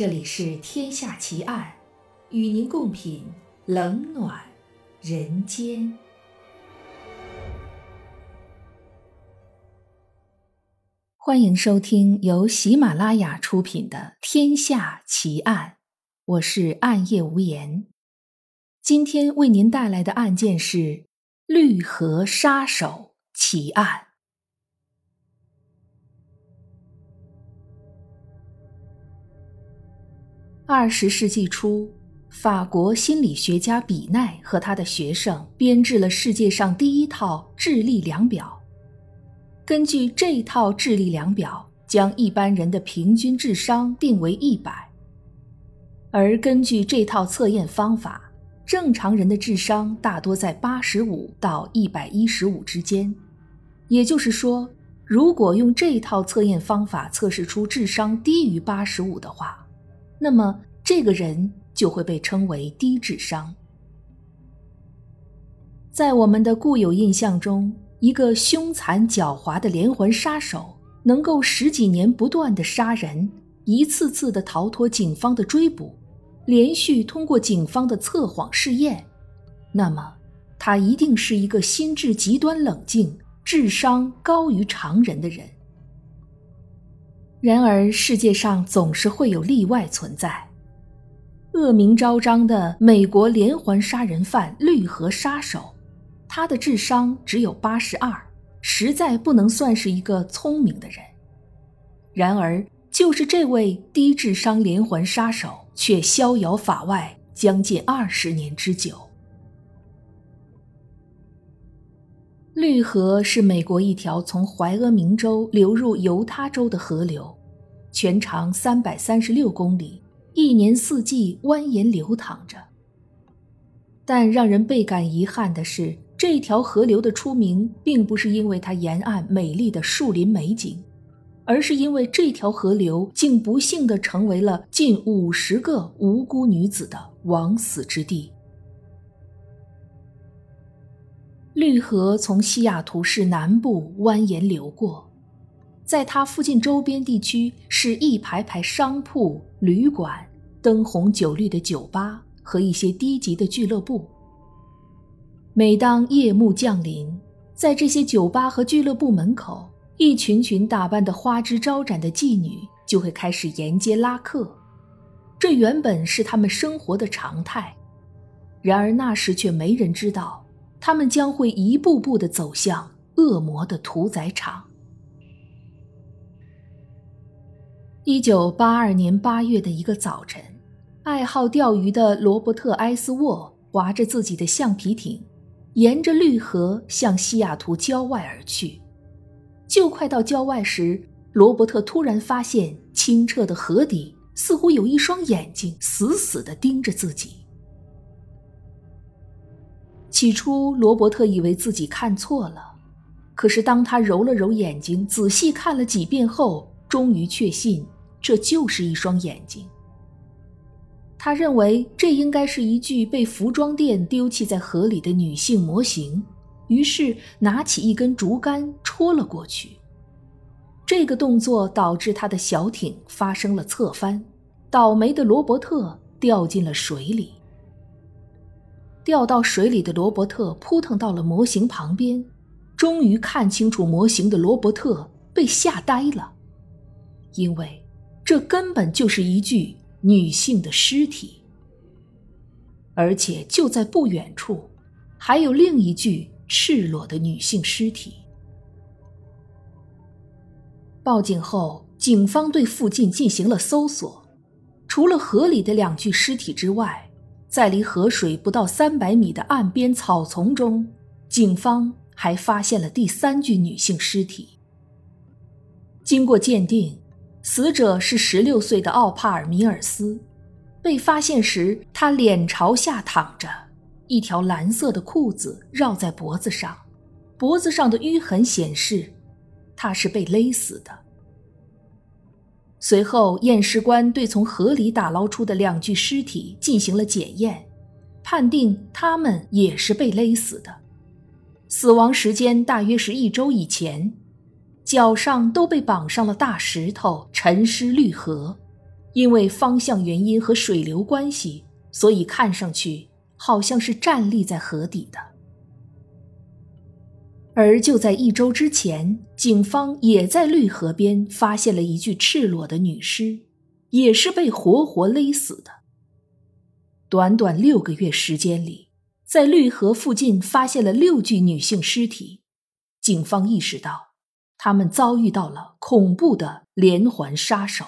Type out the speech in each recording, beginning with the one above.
这里是《天下奇案》，与您共品冷暖人间。欢迎收听由喜马拉雅出品的《天下奇案》，我是暗夜无言。今天为您带来的案件是绿河杀手奇案。二十世纪初，法国心理学家比奈和他的学生编制了世界上第一套智力量表。根据这套智力量表，将一般人的平均智商定为一百。而根据这套测验方法，正常人的智商大多在八十五到一百一十五之间。也就是说，如果用这套测验方法测试出智商低于八十五的话，那么，这个人就会被称为低智商。在我们的固有印象中，一个凶残狡猾的连环杀手能够十几年不断的杀人，一次次的逃脱警方的追捕，连续通过警方的测谎试验，那么他一定是一个心智极端冷静、智商高于常人的人。然而，世界上总是会有例外存在。恶名昭彰的美国连环杀人犯绿河杀手，他的智商只有八十二，实在不能算是一个聪明的人。然而，就是这位低智商连环杀手，却逍遥法外将近二十年之久。绿河是美国一条从怀俄明州流入犹他州的河流，全长三百三十六公里，一年四季蜿蜒流淌着。但让人倍感遗憾的是，这条河流的出名并不是因为它沿岸美丽的树林美景，而是因为这条河流竟不幸地成为了近五十个无辜女子的枉死之地。绿河从西雅图市南部蜿蜒流过，在它附近周边地区是一排排商铺、旅馆、灯红酒绿的酒吧和一些低级的俱乐部。每当夜幕降临，在这些酒吧和俱乐部门口，一群群打扮得花枝招展的妓女就会开始沿街拉客。这原本是他们生活的常态，然而那时却没人知道。他们将会一步步的走向恶魔的屠宰场。一九八二年八月的一个早晨，爱好钓鱼的罗伯特·埃斯沃划着自己的橡皮艇，沿着绿河向西雅图郊外而去。就快到郊外时，罗伯特突然发现清澈的河底似乎有一双眼睛死死地盯着自己。起初，罗伯特以为自己看错了，可是当他揉了揉眼睛，仔细看了几遍后，终于确信这就是一双眼睛。他认为这应该是一具被服装店丢弃在河里的女性模型，于是拿起一根竹竿戳了过去。这个动作导致他的小艇发生了侧翻，倒霉的罗伯特掉进了水里。掉到水里的罗伯特扑腾到了模型旁边，终于看清楚模型的罗伯特被吓呆了，因为这根本就是一具女性的尸体，而且就在不远处，还有另一具赤裸的女性尸体。报警后，警方对附近进行了搜索，除了河里的两具尸体之外。在离河水不到三百米的岸边草丛中，警方还发现了第三具女性尸体。经过鉴定，死者是十六岁的奥帕尔米尔斯。被发现时，他脸朝下躺着，一条蓝色的裤子绕在脖子上，脖子上的淤痕显示他是被勒死的。随后，验尸官对从河里打捞出的两具尸体进行了检验，判定他们也是被勒死的，死亡时间大约是一周以前，脚上都被绑上了大石头，沉尸绿河，因为方向原因和水流关系，所以看上去好像是站立在河底的。而就在一周之前，警方也在绿河边发现了一具赤裸的女尸，也是被活活勒死的。短短六个月时间里，在绿河附近发现了六具女性尸体，警方意识到，他们遭遇到了恐怖的连环杀手。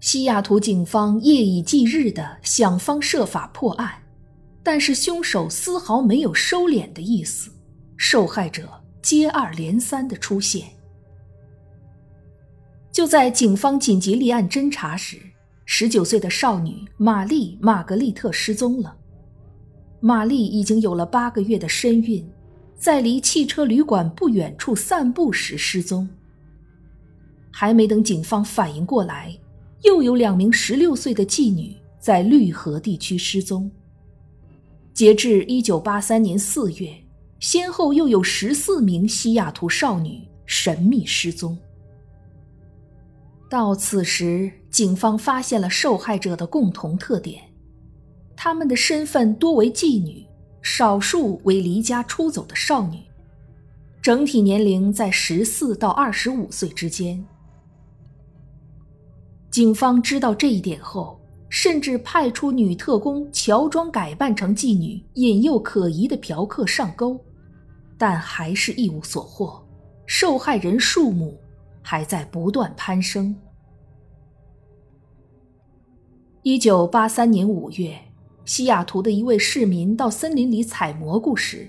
西雅图警方夜以继日的想方设法破案，但是凶手丝毫没有收敛的意思，受害者接二连三的出现。就在警方紧急立案侦查时，十九岁的少女玛丽·玛格丽特失踪了。玛丽已经有了八个月的身孕，在离汽车旅馆不远处散步时失踪。还没等警方反应过来。又有两名十六岁的妓女在绿河地区失踪。截至一九八三年四月，先后又有十四名西雅图少女神秘失踪。到此时，警方发现了受害者的共同特点：他们的身份多为妓女，少数为离家出走的少女，整体年龄在十四到二十五岁之间。警方知道这一点后，甚至派出女特工乔装改扮成妓女，引诱可疑的嫖客上钩，但还是一无所获。受害人数目还在不断攀升。一九八三年五月，西雅图的一位市民到森林里采蘑菇时，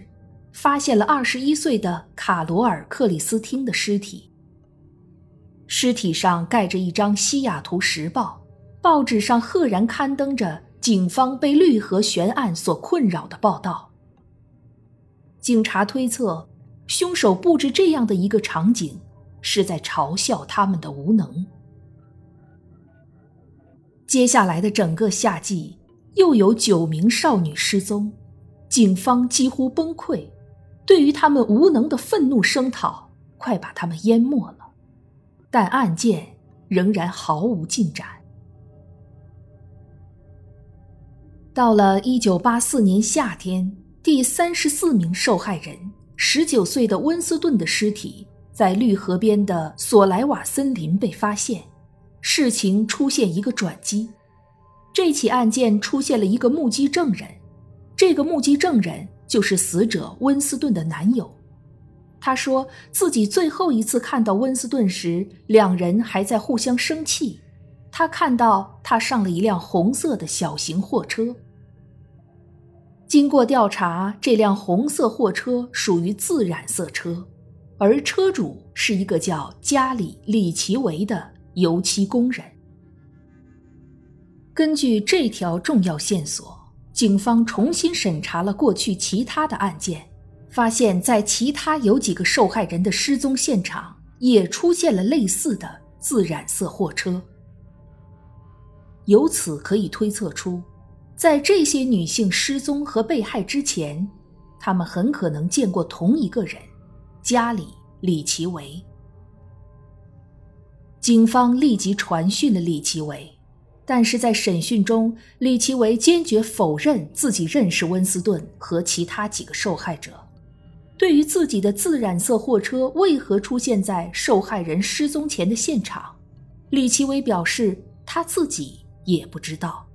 发现了二十一岁的卡罗尔·克里斯汀的尸体。尸体上盖着一张《西雅图时报》，报纸上赫然刊登着警方被绿河悬案所困扰的报道。警察推测，凶手布置这样的一个场景，是在嘲笑他们的无能。接下来的整个夏季，又有九名少女失踪，警方几乎崩溃，对于他们无能的愤怒声讨，快把他们淹没了。但案件仍然毫无进展。到了一九八四年夏天，第三十四名受害人十九岁的温斯顿的尸体在绿河边的索莱瓦森林被发现，事情出现一个转机。这起案件出现了一个目击证人，这个目击证人就是死者温斯顿的男友。他说自己最后一次看到温斯顿时，两人还在互相生气。他看到他上了一辆红色的小型货车。经过调查，这辆红色货车属于自染色车，而车主是一个叫加里·里奇维的油漆工人。根据这条重要线索，警方重新审查了过去其他的案件。发现，在其他有几个受害人的失踪现场，也出现了类似的自染色货车。由此可以推测出，在这些女性失踪和被害之前，他们很可能见过同一个人——加里·李奇维。警方立即传讯了李奇维，但是在审讯中，李奇维坚决否认自己认识温斯顿和其他几个受害者。对于自己的自染色货车为何出现在受害人失踪前的现场，李奇微表示他自己也不知道。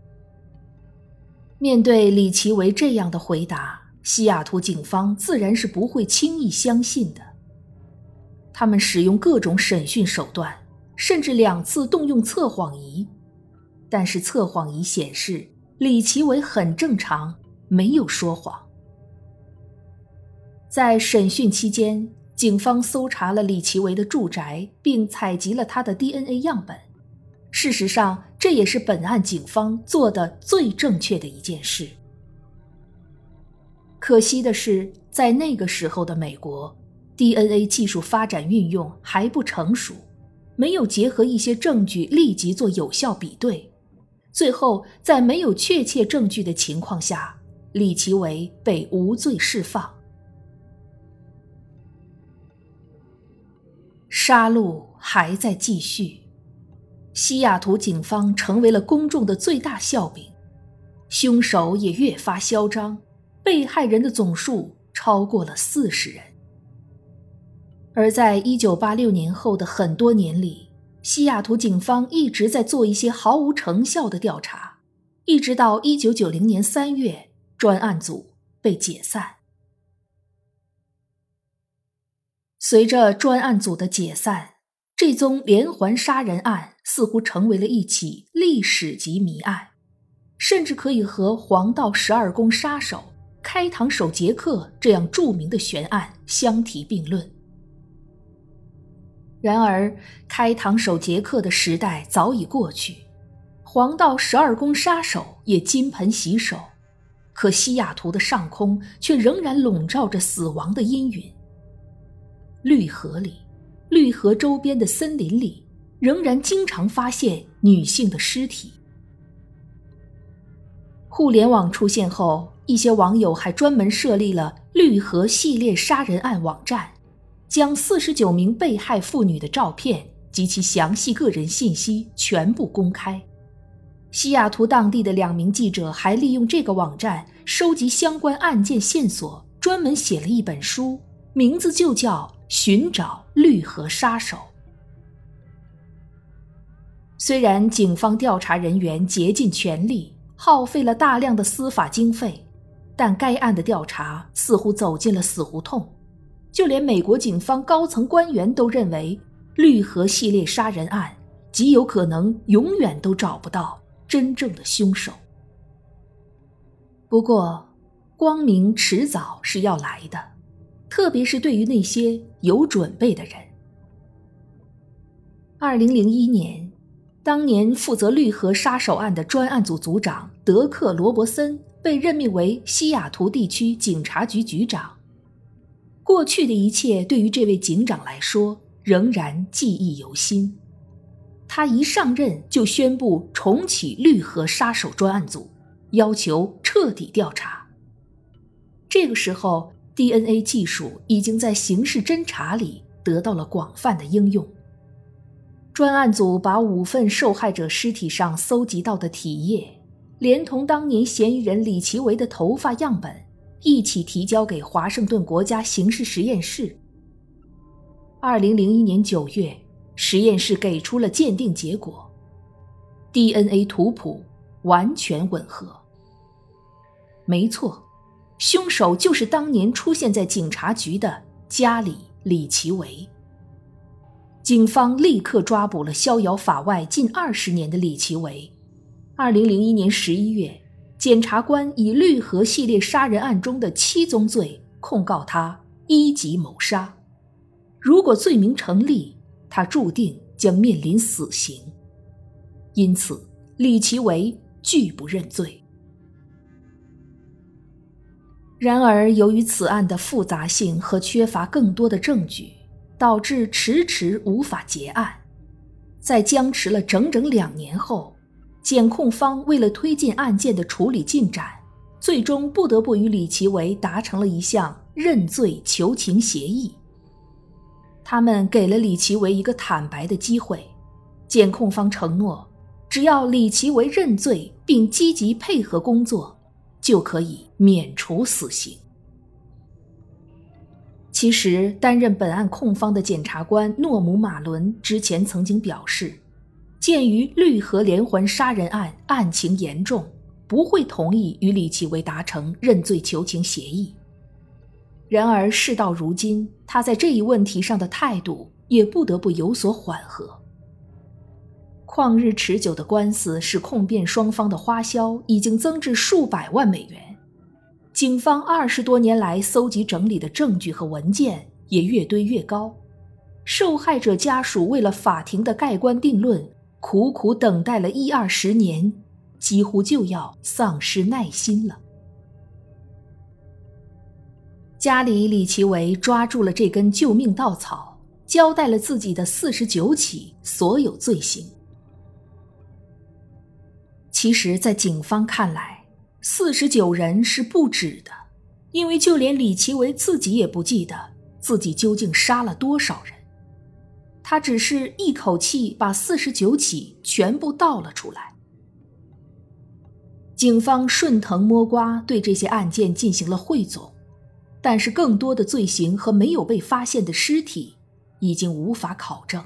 面对李奇微这样的回答，西雅图警方自然是不会轻易相信的。他们使用各种审讯手段，甚至两次动用测谎仪，但是测谎仪显示李奇微很正常，没有说谎。在审讯期间，警方搜查了李奇维的住宅，并采集了他的 DNA 样本。事实上，这也是本案警方做的最正确的一件事。可惜的是，在那个时候的美国，DNA 技术发展运用还不成熟，没有结合一些证据立即做有效比对。最后，在没有确切证据的情况下，李奇维被无罪释放。杀戮还在继续。西雅图警方成为了公众的最大笑柄，凶手也越发嚣张，被害人的总数超过了四十人。而在一九八六年后的很多年里，西雅图警方一直在做一些毫无成效的调查，一直到一九九零年三月，专案组被解散。随着专案组的解散，这宗连环杀人案似乎成为了一起历史级谜案，甚至可以和黄道十二宫杀手、开膛手杰克这样著名的悬案相提并论。然而，开膛手杰克的时代早已过去，黄道十二宫杀手也金盆洗手，可西雅图的上空却仍然笼罩着死亡的阴云。绿河里，绿河周边的森林里，仍然经常发现女性的尸体。互联网出现后，一些网友还专门设立了“绿河系列杀人案”网站。将四十九名被害妇女的照片及其详细个人信息全部公开。西雅图当地的两名记者还利用这个网站收集相关案件线索，专门写了一本书，名字就叫《寻找绿河杀手》。虽然警方调查人员竭尽全力，耗费了大量的司法经费，但该案的调查似乎走进了死胡同。就连美国警方高层官员都认为，绿河系列杀人案极有可能永远都找不到真正的凶手。不过，光明迟早是要来的，特别是对于那些有准备的人。二零零一年，当年负责绿河杀手案的专案组组长德克·罗伯森被任命为西雅图地区警察局局长。过去的一切对于这位警长来说仍然记忆犹新。他一上任就宣布重启绿河杀手专案组，要求彻底调查。这个时候，DNA 技术已经在刑事侦查里得到了广泛的应用。专案组把五份受害者尸体上搜集到的体液，连同当年嫌疑人李奇维的头发样本。一起提交给华盛顿国家刑事实验室。二零零一年九月，实验室给出了鉴定结果，DNA 图谱完全吻合。没错，凶手就是当年出现在警察局的家里·李奇伟。警方立刻抓捕了逍遥法外近二十年的李奇伟。二零零一年十一月。检察官以绿河系列杀人案中的七宗罪控告他一级谋杀，如果罪名成立，他注定将面临死刑。因此，李奇伟拒不认罪。然而，由于此案的复杂性和缺乏更多的证据，导致迟迟无法结案。在僵持了整整两年后。检控方为了推进案件的处理进展，最终不得不与李奇维达成了一项认罪求情协议。他们给了李奇维一个坦白的机会，检控方承诺，只要李奇维认罪并积极配合工作，就可以免除死刑。其实，担任本案控方的检察官诺姆·马伦之前曾经表示。鉴于绿河连环杀人案案情严重，不会同意与李奇微达成认罪求情协议。然而事到如今，他在这一问题上的态度也不得不有所缓和。旷日持久的官司使控辩双方的花销已经增至数百万美元，警方二十多年来搜集整理的证据和文件也越堆越高，受害者家属为了法庭的盖棺定论。苦苦等待了一二十年，几乎就要丧失耐心了。家里李奇维抓住了这根救命稻草，交代了自己的四十九起所有罪行。其实，在警方看来，四十九人是不止的，因为就连李奇维自己也不记得自己究竟杀了多少人。他只是一口气把四十九起全部倒了出来。警方顺藤摸瓜对这些案件进行了汇总，但是更多的罪行和没有被发现的尸体已经无法考证。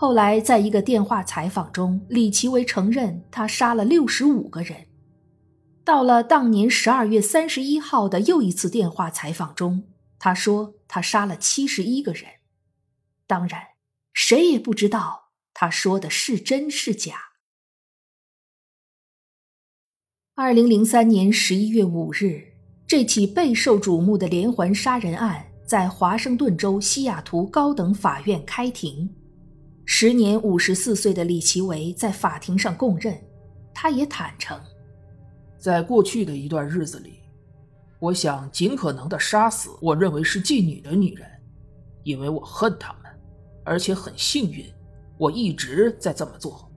后来，在一个电话采访中，李奇微承认他杀了六十五个人。到了当年十二月三十一号的又一次电话采访中，他说他杀了七十一个人。当然，谁也不知道他说的是真是假。二零零三年十一月五日，这起备受瞩目的连环杀人案在华盛顿州西雅图高等法院开庭。时年五十四岁的李奇维在法庭上供认，他也坦诚，在过去的一段日子里，我想尽可能的杀死我认为是妓女的女人，因为我恨她们，而且很幸运，我一直在这么做。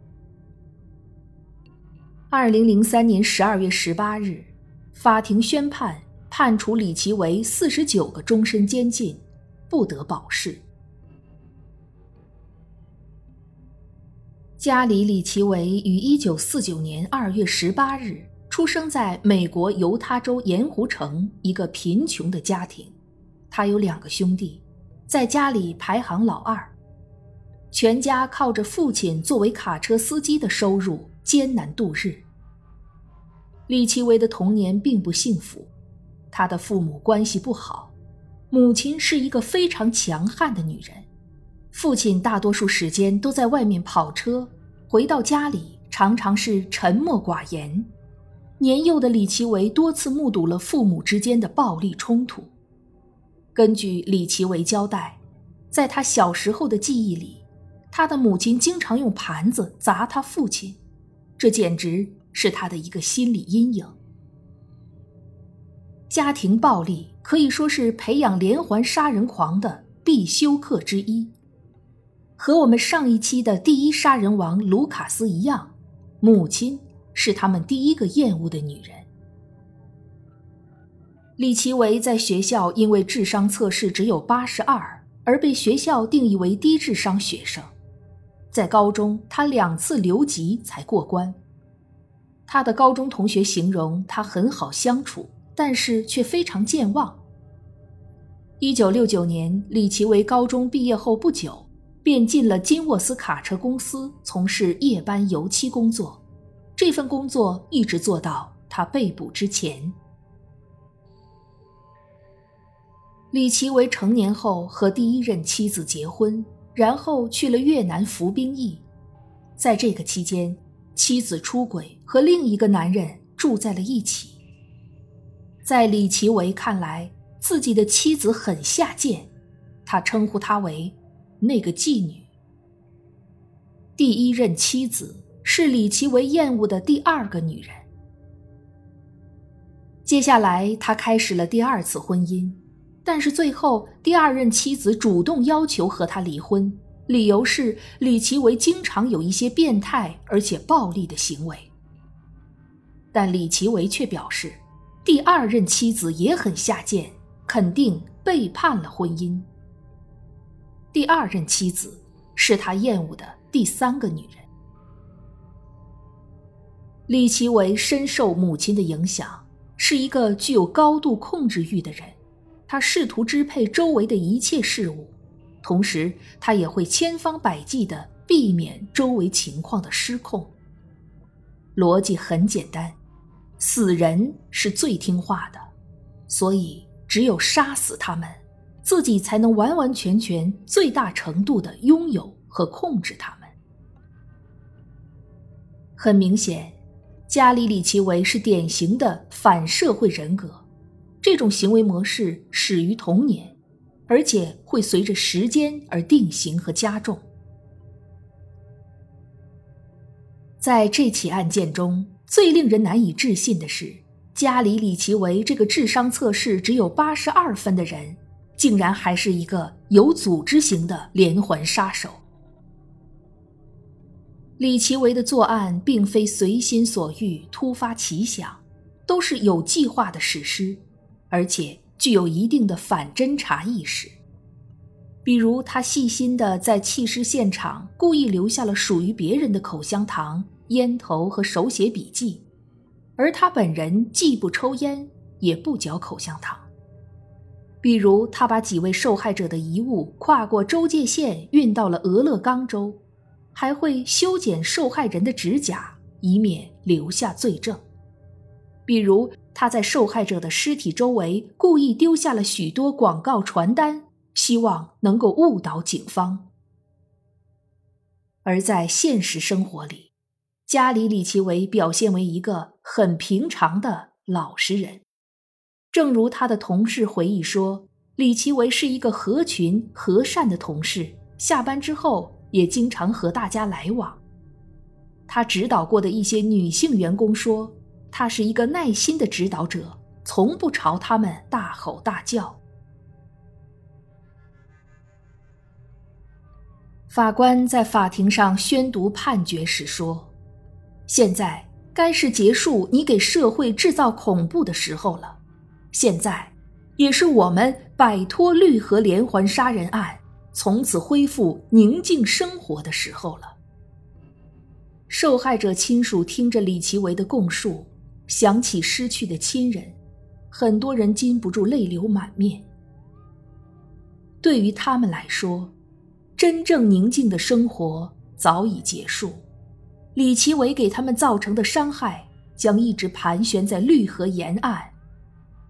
二零零三年十二月十八日，法庭宣判判处李奇维四十九个终身监禁，不得保释。加里·里奇维于一九四九年二月十八日出生在美国犹他州盐湖城一个贫穷的家庭。他有两个兄弟，在家里排行老二，全家靠着父亲作为卡车司机的收入艰难度日。李奇维的童年并不幸福，他的父母关系不好，母亲是一个非常强悍的女人。父亲大多数时间都在外面跑车，回到家里常常是沉默寡言。年幼的李奇维多次目睹了父母之间的暴力冲突。根据李奇维交代，在他小时候的记忆里，他的母亲经常用盘子砸他父亲，这简直是他的一个心理阴影。家庭暴力可以说是培养连环杀人狂的必修课之一。和我们上一期的第一杀人王卢卡斯一样，母亲是他们第一个厌恶的女人。李奇维在学校因为智商测试只有八十二，而被学校定义为低智商学生。在高中，他两次留级才过关。他的高中同学形容他很好相处，但是却非常健忘。一九六九年，李奇维高中毕业后不久。便进了金沃斯卡车公司，从事夜班油漆工作。这份工作一直做到他被捕之前。李奇为成年后和第一任妻子结婚，然后去了越南服兵役。在这个期间，妻子出轨，和另一个男人住在了一起。在李奇维看来，自己的妻子很下贱，他称呼她为。那个妓女，第一任妻子是李奇维厌恶的第二个女人。接下来，他开始了第二次婚姻，但是最后第二任妻子主动要求和他离婚，理由是李奇维经常有一些变态而且暴力的行为。但李奇维却表示，第二任妻子也很下贱，肯定背叛了婚姻。第二任妻子是他厌恶的第三个女人。李奇维深受母亲的影响，是一个具有高度控制欲的人。他试图支配周围的一切事物，同时他也会千方百计的避免周围情况的失控。逻辑很简单，死人是最听话的，所以只有杀死他们。自己才能完完全全、最大程度的拥有和控制他们。很明显，加里·里奇维是典型的反社会人格，这种行为模式始于童年，而且会随着时间而定型和加重。在这起案件中最令人难以置信的是，加里·里奇维这个智商测试只有八十二分的人。竟然还是一个有组织型的连环杀手。李奇维的作案并非随心所欲、突发奇想，都是有计划的实施，而且具有一定的反侦查意识。比如他细心的在弃尸现场故意留下了属于别人的口香糖、烟头和手写笔记，而他本人既不抽烟，也不嚼口香糖。比如他把几位受害者的遗物跨过州界线运到了俄勒冈州，还会修剪受害人的指甲，以免留下罪证。比如他在受害者的尸体周围故意丢下了许多广告传单。希望能够误导警方，而在现实生活里，加里·里奇维表现为一个很平常的老实人。正如他的同事回忆说，李奇维是一个合群、和善的同事，下班之后也经常和大家来往。他指导过的一些女性员工说，他是一个耐心的指导者，从不朝他们大吼大叫。法官在法庭上宣读判决时说：“现在该是结束你给社会制造恐怖的时候了，现在，也是我们摆脱绿河连环杀人案，从此恢复宁静生活的时候了。”受害者亲属听着李奇维的供述，想起失去的亲人，很多人禁不住泪流满面。对于他们来说，真正宁静的生活早已结束，李奇伟给他们造成的伤害将一直盘旋在绿河沿岸，